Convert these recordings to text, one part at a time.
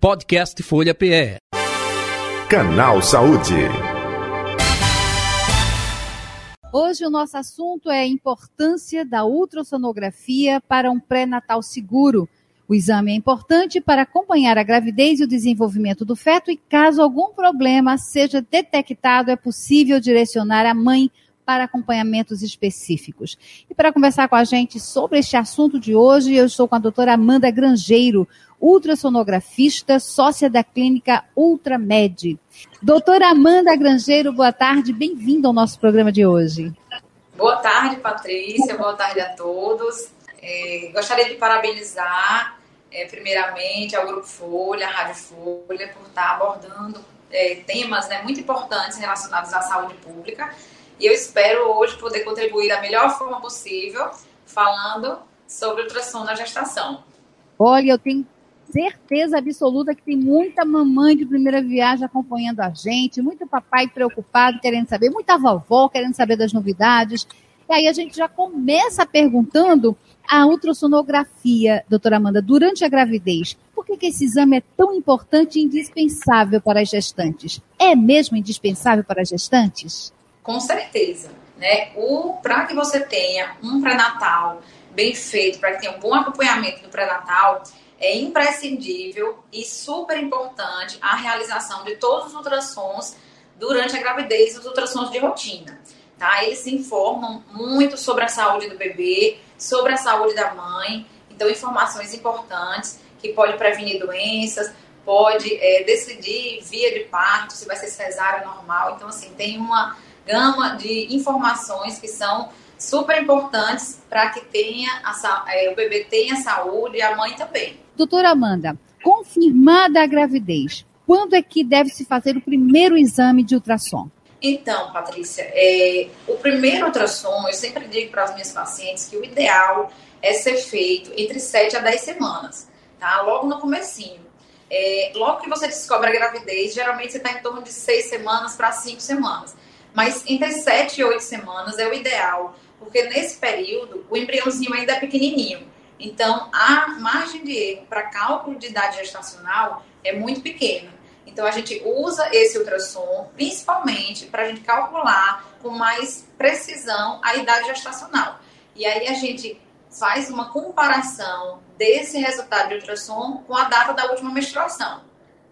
Podcast Folha PE. Canal Saúde. Hoje o nosso assunto é a importância da ultrassonografia para um pré-natal seguro. O exame é importante para acompanhar a gravidez e o desenvolvimento do feto e, caso algum problema seja detectado, é possível direcionar a mãe para acompanhamentos específicos. E para conversar com a gente sobre este assunto de hoje, eu estou com a doutora Amanda Grangeiro, ultrassonografista, sócia da clínica Ultramed. Doutora Amanda Grangeiro, boa tarde, bem-vinda ao nosso programa de hoje. Boa tarde, Patrícia, boa tarde a todos. É, gostaria de parabenizar, é, primeiramente, ao Grupo Folha, à Rádio Folha, por estar abordando é, temas né, muito importantes relacionados à saúde pública e eu espero hoje poder contribuir da melhor forma possível, falando sobre ultrassom na gestação. Olha, eu tenho certeza absoluta que tem muita mamãe de primeira viagem acompanhando a gente, muito papai preocupado, querendo saber, muita vovó querendo saber das novidades. E aí a gente já começa perguntando a ultrassonografia, doutora Amanda, durante a gravidez. Por que, que esse exame é tão importante e indispensável para as gestantes? É mesmo indispensável para as gestantes? Com certeza, né? Para que você tenha um pré-natal bem feito, para que tenha um bom acompanhamento do pré-natal, é imprescindível e super importante a realização de todos os ultrassons durante a gravidez, os ultrassons de rotina. Tá? Eles informam muito sobre a saúde do bebê, sobre a saúde da mãe, então informações importantes que pode prevenir doenças, pode é, decidir via de parto, se vai ser cesárea normal. Então, assim, tem uma gama de informações que são super importantes para que tenha a, é, o bebê tenha saúde e a mãe também. Doutora Amanda, confirmada a gravidez, quando é que deve se fazer o primeiro exame de ultrassom? Então, Patrícia, é, o primeiro ultrassom, eu sempre digo para as minhas pacientes que o ideal é ser feito entre 7 a 10 semanas, tá? Logo no comecinho. É, logo que você descobre a gravidez, geralmente você está em torno de 6 semanas para 5 semanas. Mas entre 7 e 8 semanas é o ideal, porque nesse período o embriãozinho ainda é pequenininho. Então, a margem de erro para cálculo de idade gestacional é muito pequena. Então, a gente usa esse ultrassom principalmente para a gente calcular com mais precisão a idade gestacional. E aí a gente faz uma comparação desse resultado de ultrassom com a data da última menstruação.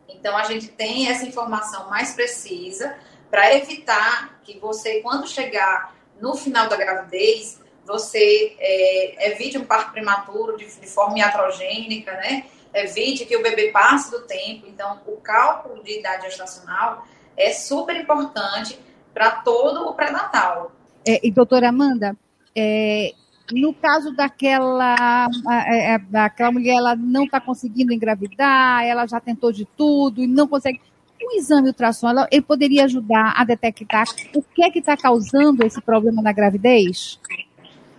Então, a gente tem essa informação mais precisa para evitar que você, quando chegar no final da gravidez, você é, evite um parto prematuro de, de forma iatrogênica, né? Evite que o bebê passe do tempo. Então, o cálculo de idade gestacional é super importante para todo o pré-natal. É, e doutora Amanda, é, no caso daquela, é, daquela mulher, ela não está conseguindo engravidar, ela já tentou de tudo e não consegue o exame ultrassom ele poderia ajudar a detectar o que é que está causando esse problema na gravidez?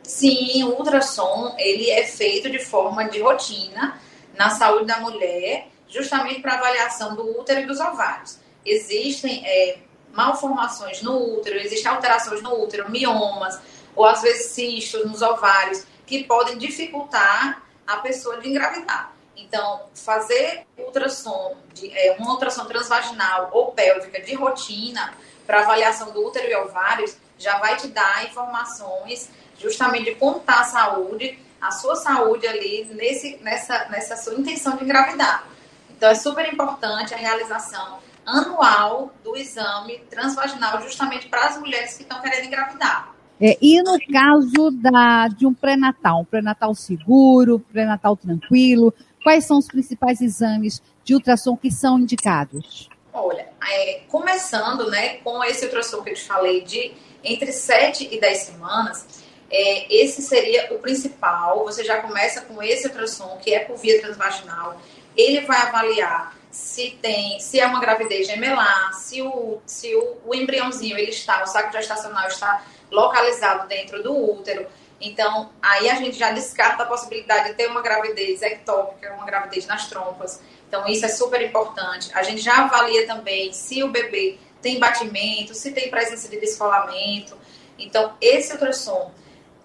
Sim, o ultrassom ele é feito de forma de rotina na saúde da mulher, justamente para avaliação do útero e dos ovários. Existem é, malformações no útero, existem alterações no útero, miomas, ou às vezes cistos nos ovários, que podem dificultar a pessoa de engravidar. Então, fazer ultrassom, de, é, uma ultrassom transvaginal ou pélvica de rotina para avaliação do útero e ovários já vai te dar informações justamente de como está a saúde, a sua saúde ali nesse, nessa, nessa sua intenção de engravidar. Então, é super importante a realização anual do exame transvaginal justamente para as mulheres que estão querendo engravidar. É, e no caso da, de um pré-natal, um pré-natal seguro, pré-natal tranquilo, quais são os principais exames de ultrassom que são indicados? Olha, é, começando né, com esse ultrassom que eu te falei de entre 7 e 10 semanas, é, esse seria o principal. Você já começa com esse ultrassom, que é por via transvaginal. Ele vai avaliar se tem, se é uma gravidez gemelar, se o, se o, o embriãozinho ele está, o saco gestacional está localizado dentro do útero, então, aí a gente já descarta a possibilidade de ter uma gravidez ectópica, uma gravidez nas trompas. Então, isso é super importante. A gente já avalia também se o bebê tem batimento, se tem presença de descolamento. Então, esse ultrassom,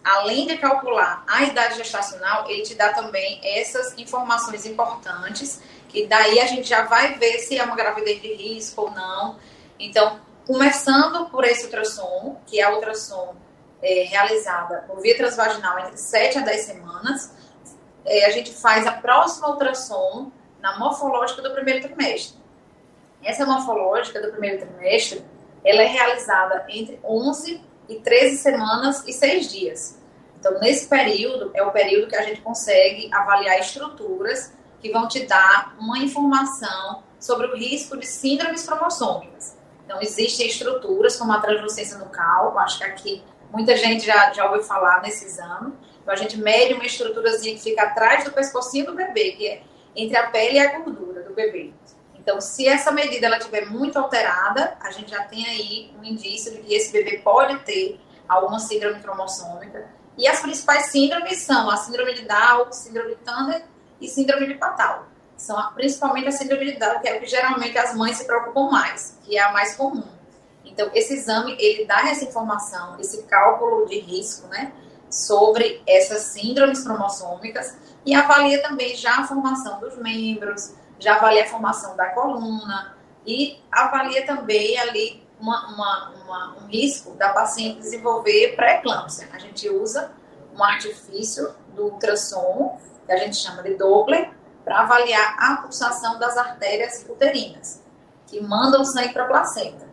além de calcular a idade gestacional, ele te dá também essas informações importantes e daí a gente já vai ver se é uma gravidez de risco ou não. Então, começando por esse ultrassom, que é a ultrassom é, realizada por via transvaginal entre 7 a 10 semanas, é, a gente faz a próxima ultrassom na morfológica do primeiro trimestre. Essa morfológica do primeiro trimestre, ela é realizada entre 11 e 13 semanas e 6 dias. Então, nesse período, é o período que a gente consegue avaliar estruturas que vão te dar uma informação sobre o risco de síndromes cromossômicas. Então, existem estruturas como a translucência nucal, acho que aqui muita gente já, já ouviu falar nesse exame. Então, a gente mede uma estruturazinha que fica atrás do pescocinho do bebê, que é entre a pele e a gordura do bebê. Então, se essa medida ela estiver muito alterada, a gente já tem aí um indício de que esse bebê pode ter alguma síndrome cromossômica. E as principais síndromes são a síndrome de Down, síndrome de Turner e síndrome de Patal. São principalmente a síndrome de Down, que é o que geralmente as mães se preocupam mais, que é a mais comum. Então, esse exame, ele dá essa informação, esse cálculo de risco, né, sobre essas síndromes cromossômicas e avalia também já a formação dos membros, já avalia a formação da coluna e avalia também ali uma, uma, uma, um risco da paciente desenvolver pré-eclâmpsia. A gente usa um artifício do ultrassom que a gente chama de Doppler, para avaliar a pulsação das artérias uterinas, que mandam sangue para a placenta.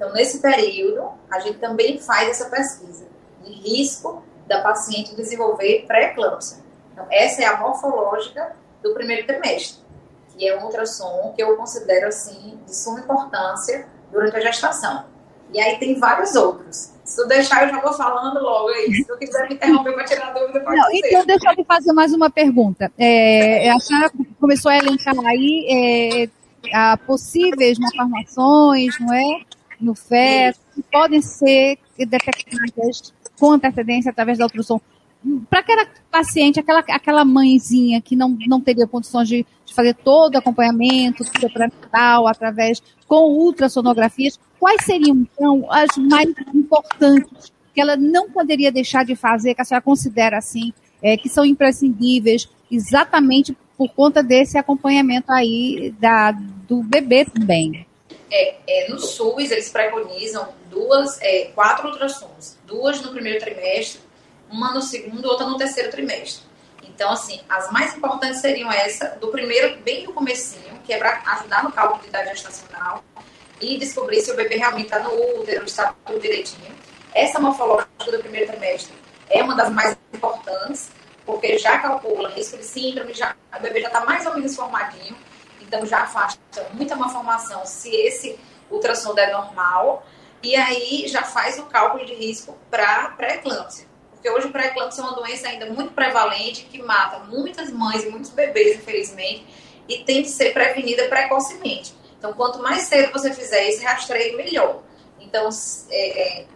Então, nesse período, a gente também faz essa pesquisa de risco da paciente desenvolver pré-eclâmpsia. Então, essa é a morfológica do primeiro trimestre, que é um ultrassom que eu considero, assim, de suma importância durante a gestação. E aí tem vários outros. Se tu deixar, eu já vou falando logo aí. Se tu quiser me interromper para tirar dúvida, pode Não. Então, deixa eu te fazer mais uma pergunta. É, a senhora começou a elencar aí é, a possíveis malformações, não é? No feto, que podem ser detectadas com antecedência através da ultrassom para aquela paciente, aquela, aquela mãezinha que não, não teria condições de, de fazer todo o acompanhamento pré-natal através com ultrassonografias, quais seriam então as mais importantes que ela não poderia deixar de fazer, que a senhora considera assim, é, que são imprescindíveis, exatamente por conta desse acompanhamento aí da, do bebê também? É, é, no SUS, eles preconizam duas, é, quatro ultrassons, duas no primeiro trimestre uma no segundo, outra no terceiro trimestre. Então, assim, as mais importantes seriam essa, do primeiro, bem no comecinho, que é para ajudar no cálculo de idade gestacional e descobrir se o bebê realmente está no útero, está tudo direitinho. Essa morfológica do primeiro trimestre é uma das mais importantes, porque já calcula risco de síndrome, já, o bebê já está mais ou menos formadinho, então já afasta muita malformação se esse ultrassom é normal, e aí já faz o cálculo de risco para pré-eclâmpsia. Porque hoje pré-eclâmpsia é uma doença ainda muito prevalente que mata muitas mães e muitos bebês, infelizmente, e tem que ser prevenida precocemente. Então, quanto mais cedo você fizer esse rastreio, melhor. Então, é, é,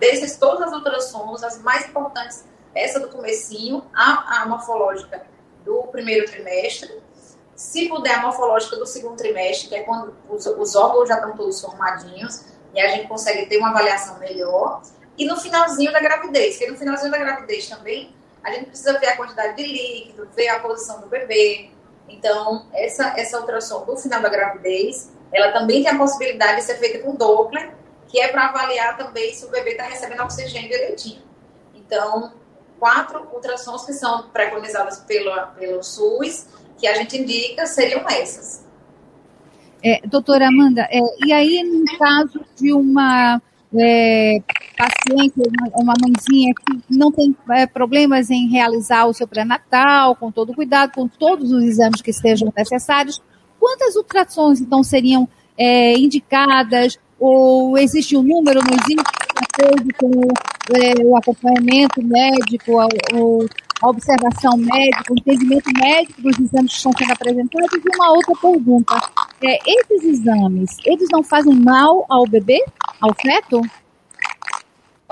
desses todas as ultrassons, as mais importantes, essa do comecinho, a, a morfológica do primeiro trimestre, se puder a morfológica do segundo trimestre, que é quando os, os órgãos já estão todos formadinhos, e a gente consegue ter uma avaliação melhor, e no finalzinho da gravidez, que no finalzinho da gravidez também a gente precisa ver a quantidade de líquido, ver a posição do bebê. Então, essa, essa ultrassom do final da gravidez, ela também tem a possibilidade de ser feita com Doppler, que é para avaliar também se o bebê está recebendo oxigênio direitinho. Então, quatro ultrassons que são preconizadas pelo, pelo SUS, que a gente indica, seriam essas. É, doutora Amanda, é, e aí no caso de uma é, paciente, uma, uma mãezinha que não tem é, problemas em realizar o seu pré-natal, com todo cuidado, com todos os exames que estejam necessários, quantas ultrassons então seriam é, indicadas? Ou existe um número, não existe, de acordo com é, o acompanhamento médico, o, a observação médica, o entendimento médico dos exames que estão sendo apresentados? E uma outra pergunta, é, esses exames, eles não fazem mal ao bebê, ao feto?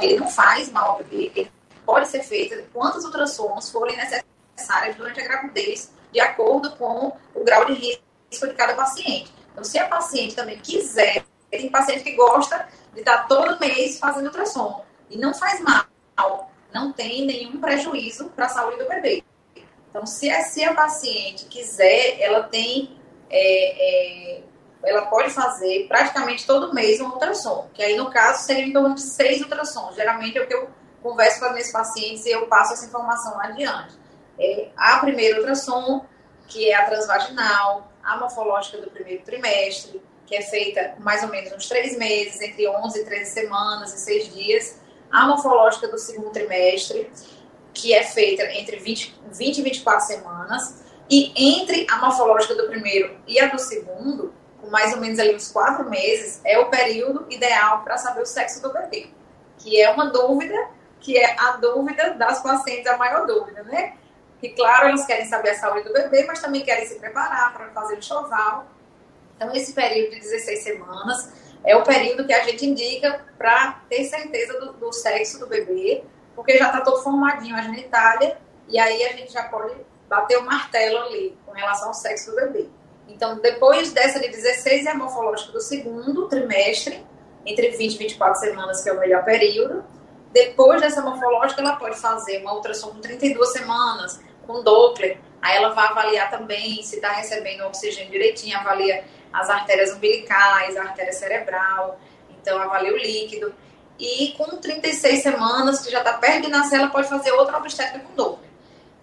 Ele não faz mal ao bebê, ele pode ser feito quantas ultrassons forem necessárias durante a gravidez, de acordo com o grau de risco de cada paciente. Então, se a paciente também quiser, tem paciente que gosta de estar todo mês fazendo ultrassom e não faz mal, não tem nenhum prejuízo para a saúde do bebê. Então, se a, se a paciente quiser, ela tem é, é, ela pode fazer praticamente todo mês um ultrassom, que aí no caso seria em torno de seis ultrassons. Geralmente é o que eu converso com as minhas pacientes e eu passo essa informação adiante. É, a primeira ultrassom, que é a transvaginal, a morfológica do primeiro trimestre, que é feita mais ou menos uns três meses, entre 11 e 13 semanas e seis dias. A morfológica do segundo trimestre, que é feita entre 20, 20 e 24 semanas. E entre a morfológica do primeiro e a do segundo, com mais ou menos ali uns quatro meses, é o período ideal para saber o sexo do bebê. Que é uma dúvida, que é a dúvida das pacientes, a maior dúvida, né? Que, claro, elas querem saber a saúde do bebê, mas também querem se preparar para fazer o choval. Então, esse período de 16 semanas é o período que a gente indica para ter certeza do, do, sexo do bebê, porque já está todo formadinho a genitália, e aí a gente já pode bater o martelo ali com relação ao sexo do bebê. Então, depois dessa de 16 é a morfológica do segundo trimestre, entre 20 e 24 semanas, que é o melhor período. Depois dessa morfológica, ela pode fazer uma ultrassom com 32 semanas, com Doppler. Aí ela vai avaliar também se está recebendo oxigênio direitinho, avalia as artérias umbilicais, a artéria cerebral, então avalia o líquido. E com 36 semanas, que já está perto de nascer, ela pode fazer outra obstétrica com Doppler.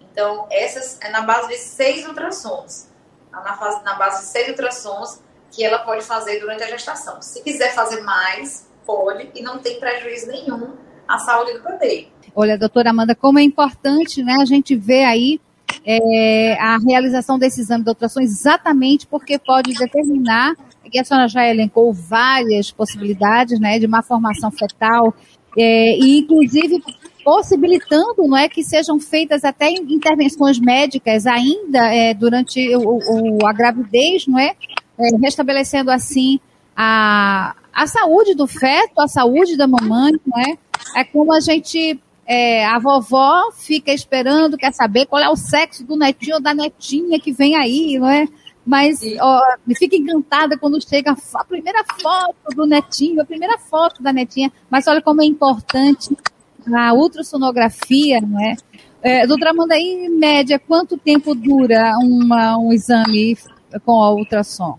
Então, essas é na base de seis ultrassons. Na, fase, na base de seis ultrassons que ela pode fazer durante a gestação. Se quiser fazer mais, pode, e não tem prejuízo nenhum à saúde do bebê. Olha, doutora Amanda, como é importante né, a gente ver aí é, a realização desse exame de ultrassom exatamente porque pode determinar, e a senhora já elencou várias possibilidades né, de má formação fetal, é, e inclusive possibilitando não é, que sejam feitas até intervenções médicas ainda é, durante o, o, a gravidez, não é? é? restabelecendo assim a, a saúde do feto, a saúde da mamãe, não é? É como a gente é, a vovó fica esperando, quer saber qual é o sexo do netinho ou da netinha que vem aí, não é? Mas ó, fica encantada quando chega a primeira foto do netinho, a primeira foto da netinha. Mas olha como é importante a ultrassonografia, não é? é doutora Amanda, em média, quanto tempo dura uma, um exame com a ultrassom?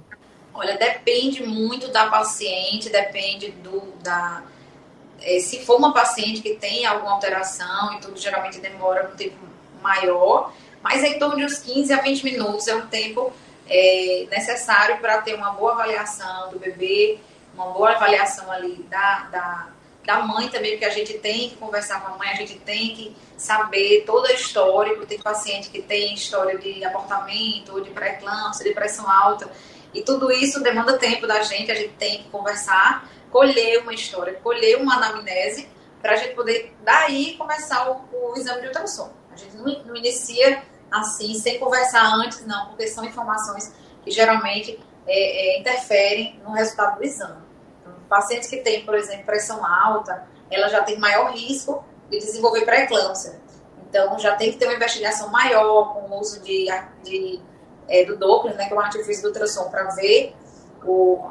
Olha, depende muito da paciente, depende do, da, é, se for uma paciente que tem alguma alteração e tudo, geralmente demora um tempo maior, mas é em torno de uns 15 a 20 minutos é um tempo é, necessário para ter uma boa avaliação do bebê, uma boa avaliação ali da, da, da mãe também, porque a gente tem que conversar com a mãe, a gente tem que saber toda a história, porque tem paciente que tem história de abortamento, ou de pré-eclâmpsia, de pressão alta, e tudo isso demanda tempo da gente, a gente tem que conversar, colher uma história, colher uma anamnese, para a gente poder, daí, começar o, o, exame de ultrassom. A gente não, não inicia assim, sem conversar antes, não, porque são informações que geralmente é, é, interferem no resultado do exame. Então, pacientes que têm, por exemplo, pressão alta, ela já tem maior risco de desenvolver pré-eclâmpsia. Então, já tem que ter uma investigação maior com o uso de, de é, do Doppler, né, que é um artifício do ultrassom, para ver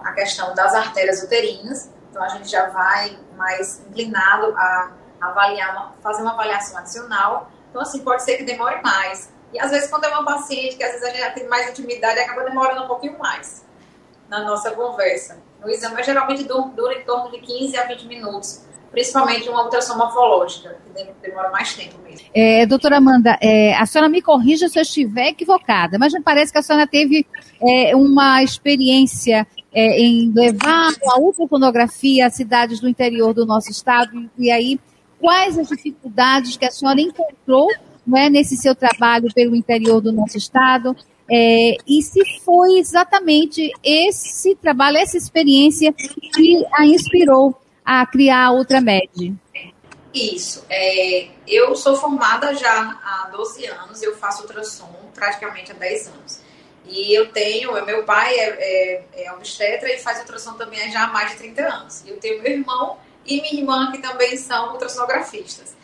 a questão das artérias uterinas. Então, a gente já vai mais inclinado a avaliar, uma, fazer uma avaliação adicional. Então, assim, pode ser que demore mais. E, às vezes, quando é uma paciente que, às vezes, a gente já tem mais intimidade, acaba demorando um pouquinho mais na nossa conversa. O exame geralmente dura em torno de 15 a 20 minutos principalmente uma ultrassom morfológica, que demora mais tempo mesmo. É, doutora Amanda, é, a senhora me corrija se eu estiver equivocada, mas me parece que a senhora teve é, uma experiência é, em levar a ultrassonografia a cidades do interior do nosso estado, e aí quais as dificuldades que a senhora encontrou é, nesse seu trabalho pelo interior do nosso estado, é, e se foi exatamente esse trabalho, essa experiência que a inspirou a criar a Ultramed? Isso. É, eu sou formada já há 12 anos, eu faço ultrassom praticamente há 10 anos. E eu tenho, meu pai é, é, é obstetra e faz ultrassom também já há mais de 30 anos. Eu tenho meu irmão e minha irmã que também são ultrassonografistas.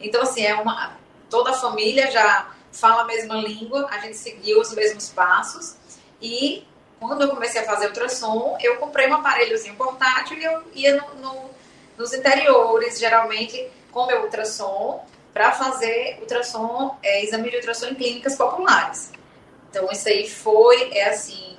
Então, assim, é uma, toda a família já fala a mesma língua, a gente seguiu os mesmos passos. E quando eu comecei a fazer ultrassom, eu comprei um aparelhozinho portátil e eu ia no, no, nos interiores, geralmente com meu ultrassom, para fazer ultrassom, é, exame de ultrassom em clínicas populares. Então, isso aí foi, é assim,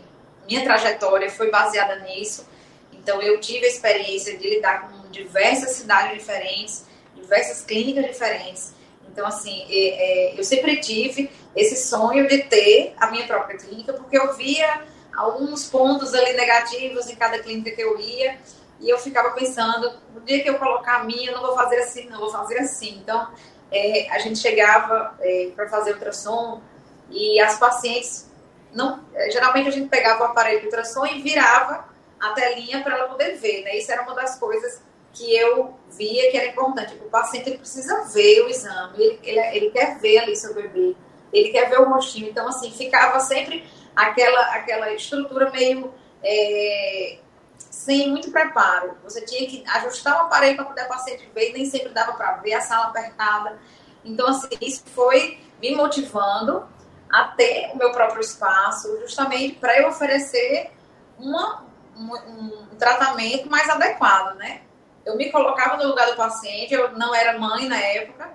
minha trajetória foi baseada nisso. Então, eu tive a experiência de lidar com diversas cidades diferentes, diversas clínicas diferentes. Então, assim, é, é, eu sempre tive esse sonho de ter a minha própria clínica, porque eu via alguns pontos ali negativos em cada clínica que eu ia, e eu ficava pensando, no dia que eu colocar a minha, eu não vou fazer assim, não vou fazer assim. Então, é, a gente chegava é, para fazer ultrassom e as pacientes, não, é, geralmente a gente pegava o aparelho de ultrassom e virava a telinha para ela poder ver, né? Isso era uma das coisas que eu via que era importante. O paciente ele precisa ver o exame, ele, ele, ele quer ver ali seu bebê, ele quer ver o rostinho. Então, assim, ficava sempre aquela, aquela estrutura meio é, sem muito preparo. Você tinha que ajustar o aparelho para poder o paciente ver, e nem sempre dava para ver a sala apertada. Então, assim, isso foi me motivando a ter o meu próprio espaço, justamente para eu oferecer uma, um, um, tratamento mais adequado, né? Eu me colocava no lugar do paciente, eu não era mãe na época,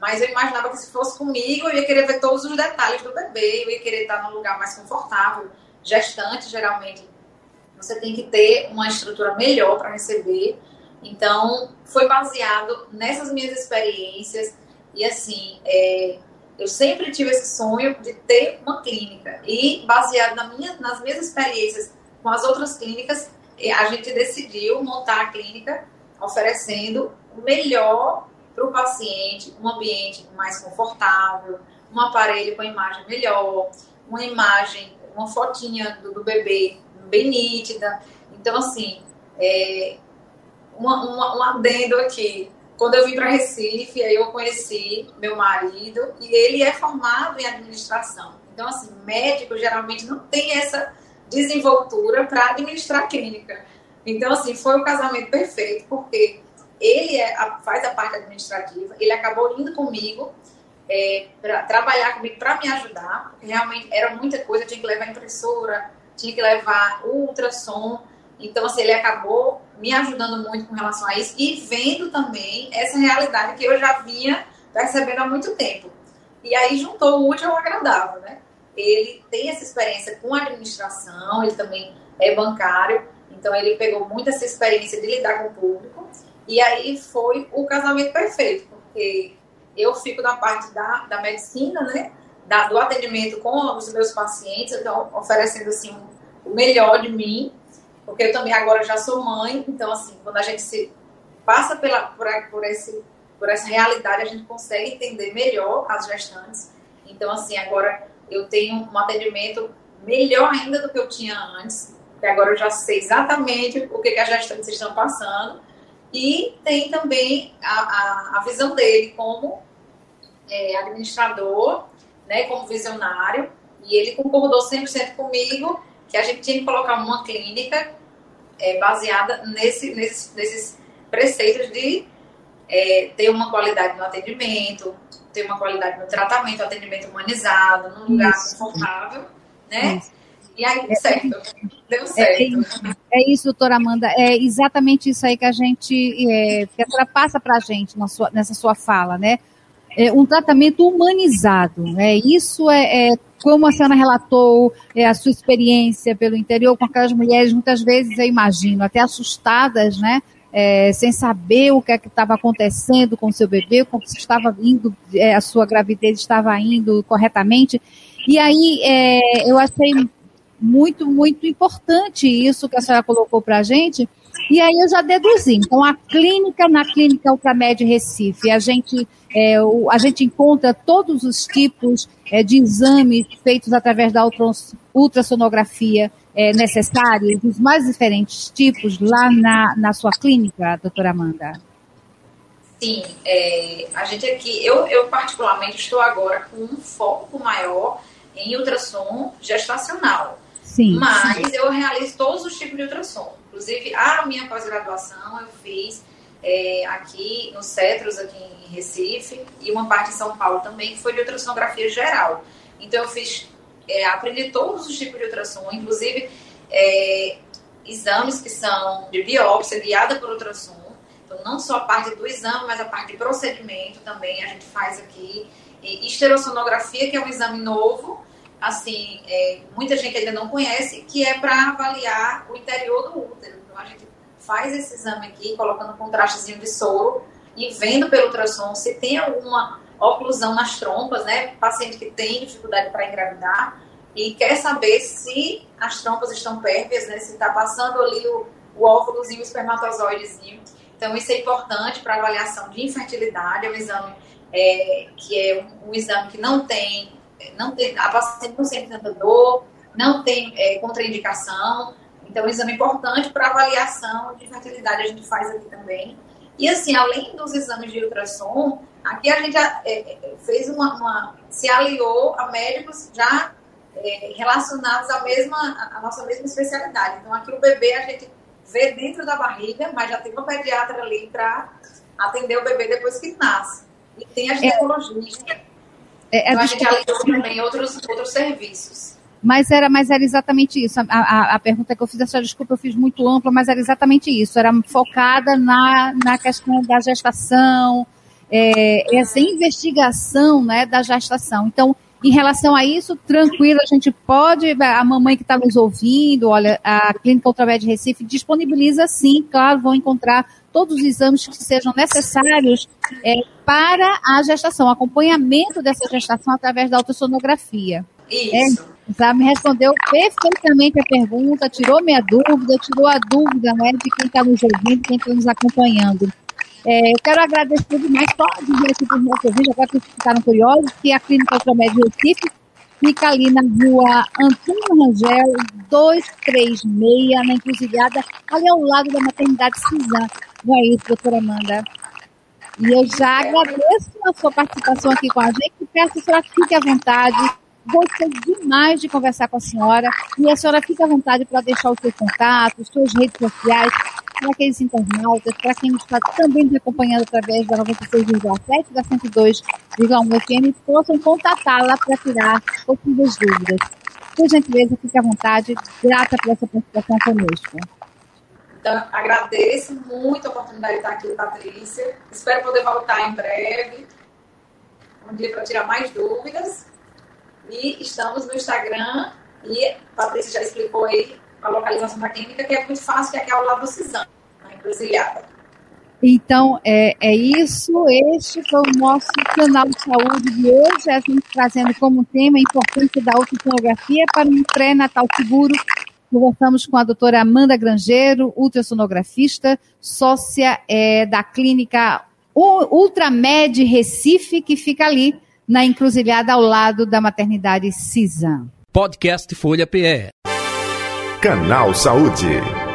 mas eu imaginava que se fosse comigo, eu ia querer ver todos os detalhes do bebê, eu ia querer estar num lugar mais confortável. Gestante, geralmente, você tem que ter uma estrutura melhor para receber. Então, foi baseado nessas minhas experiências e assim, é, eu sempre tive esse sonho de ter uma clínica e baseado na minha, nas minhas experiências com as outras clínicas, a gente decidiu montar a clínica oferecendo o melhor para o paciente, um ambiente mais confortável, um aparelho com imagem melhor, uma imagem, uma fotinha do, do bebê bem nítida. Então, assim, é, uma, uma, um adendo aqui. Quando eu vim para Recife, aí eu conheci meu marido e ele é formado em administração. Então, assim, médico geralmente não tem essa desenvoltura para administrar clínica. Então, assim, foi o casamento perfeito, porque ele é, faz a parte administrativa, ele acabou indo comigo é, para trabalhar comigo para me ajudar, porque realmente era muita coisa, tinha que levar impressora, tinha que levar ultrassom. Então, assim, ele acabou me ajudando muito com relação a isso e vendo também essa realidade que eu já vinha percebendo há muito tempo. E aí juntou o útil ao agradável, né? Ele tem essa experiência com administração, ele também é bancário, então ele pegou muito essa experiência de lidar com o público. E aí foi o casamento perfeito, porque eu fico na parte da, da medicina, né? da, do atendimento com os meus pacientes, então oferecendo assim o melhor de mim, porque eu também agora já sou mãe, então assim, quando a gente se passa pela, por, por, esse, por essa realidade, a gente consegue entender melhor as gestantes. Então assim, agora eu tenho um atendimento melhor ainda do que eu tinha antes, porque agora eu já sei exatamente o que, que as gestantes estão passando. E tem também a, a, a visão dele como é, administrador né, como visionário, e ele concordou 100% comigo que a gente tinha que colocar uma clínica é, baseada nesse, nesses, nesses preceitos de é, ter uma qualidade no atendimento, ter uma qualidade no tratamento, atendimento humanizado, num lugar isso. confortável, né? Isso. E aí, certo, deu é, certo. É isso, é isso, doutora Amanda, é exatamente isso aí que a gente, é, que a senhora passa para a gente na sua, nessa sua fala, né? é, um tratamento humanizado. Né? Isso é, é como a senhora relatou é, a sua experiência pelo interior com aquelas mulheres, muitas vezes, eu imagino, até assustadas, né? É, sem saber o que é estava acontecendo com o seu bebê, como se estava indo, é, a sua gravidez estava indo corretamente. E aí é, eu achei muito, muito importante isso que a senhora colocou para a gente, e aí eu já deduzi. Então, a clínica, na clínica Ultramed Recife, a gente, é, o, a gente encontra todos os tipos é, de exames feitos através da ultrassonografia é, necessários, dos mais diferentes tipos, lá na, na sua clínica, doutora Amanda? Sim, é, a gente aqui, eu, eu particularmente estou agora com um foco maior em ultrassom gestacional. Sim, mas sim. eu realizo todos os tipos de ultrassom. Inclusive, a minha pós-graduação eu fiz é, aqui no Cetros, aqui em Recife, e uma parte em São Paulo também, que foi de ultrassonografia geral. Então, eu fiz, é, aprendi todos os tipos de ultrassom, inclusive é, exames que são de biópsia guiada por ultrassom. Então, não só a parte do exame, mas a parte de procedimento também a gente faz aqui. E esterosonografia, que é um exame novo, assim, é, muita gente ainda não conhece, que é para avaliar o interior do útero. Então, a gente faz esse exame aqui, colocando um contrastezinho de soro e vendo pelo ultrassom se tem alguma oclusão nas trompas, né? Paciente que tem dificuldade para engravidar e quer saber se as trompas estão pérvias, né? Se está passando ali o, o óvulozinho, o espermatozoidezinho. Então, isso é importante para avaliação de infertilidade. É um exame é, que é um, um, exame que não tem, não tem, a paciente não sente tanta dor, não tem é, contraindicação. Então, é um exame importante para avaliação de fertilidade a gente faz aqui também. E assim, além dos exames de ultrassom, aqui a gente é, é fez uma, uma, se aliou a médicos já é, relacionados à mesma, à nossa mesma especialidade. Então, aqui o bebê a gente vê dentro da barriga, mas já tem uma pediatra ali para atender o bebê depois que nasce. E tem a ginecologista. É, é, então, a gente aliou também outros, outros serviços. Mas era, mas era exatamente isso. A, a, a, pergunta que eu fiz, essa desculpa, eu fiz muito ampla, mas era exatamente isso. Era focada na, na questão da gestação, é, essa investigação né, da gestação. Então, em relação a isso, tranquilo, a gente pode, a mamãe que está nos ouvindo, olha, a Clínica Ultramed Recife disponibiliza sim, claro, vão encontrar todos os exames que sejam necessários é, para a gestação, acompanhamento dessa gestação através da ultrassonografia. Isso. É, me respondeu perfeitamente a pergunta, tirou minha dúvida, tirou a dúvida né, de quem está nos ouvindo, quem está nos acompanhando. É, eu quero agradecer demais, só dizer aqui para os nossos ouvintes, agora que ficaram curiosos, que a Clínica Ultramédio Recife fica ali na rua Antônio Rangel, 236, na encruzilhada, ali ao lado da maternidade Cisã. Não é isso, doutora Amanda? E eu já agradeço a sua participação aqui com a gente peço que a senhora fique à vontade. Gostei demais de conversar com a senhora e a senhora fique à vontade para deixar os seus contatos, suas redes sociais, para aqueles internautas, para quem está também nos acompanhando através da 96,7 da 102,1 FM, possam contatá-la para tirar possíveis dúvidas. Por gentileza, fique à vontade, grata por essa participação conosco. Então, agradeço muito a oportunidade de estar aqui, Patrícia. Espero poder voltar em breve, um dia para tirar mais dúvidas. E estamos no Instagram, e a Patrícia já explicou aí a localização da clínica, que é muito fácil, que é aqui ao lado do Cisane, na encruzilhada. Então, é, é isso. Este foi o nosso canal de saúde de hoje. A gente trazendo como tema a importância da ultrassonografia para um pré-natal seguro. Conversamos com a doutora Amanda Grangeiro, ultrassonografista, sócia é, da clínica Ultramed Recife, que fica ali na encruzilhada ao lado da maternidade CISAM. Podcast Folha PE. Canal Saúde.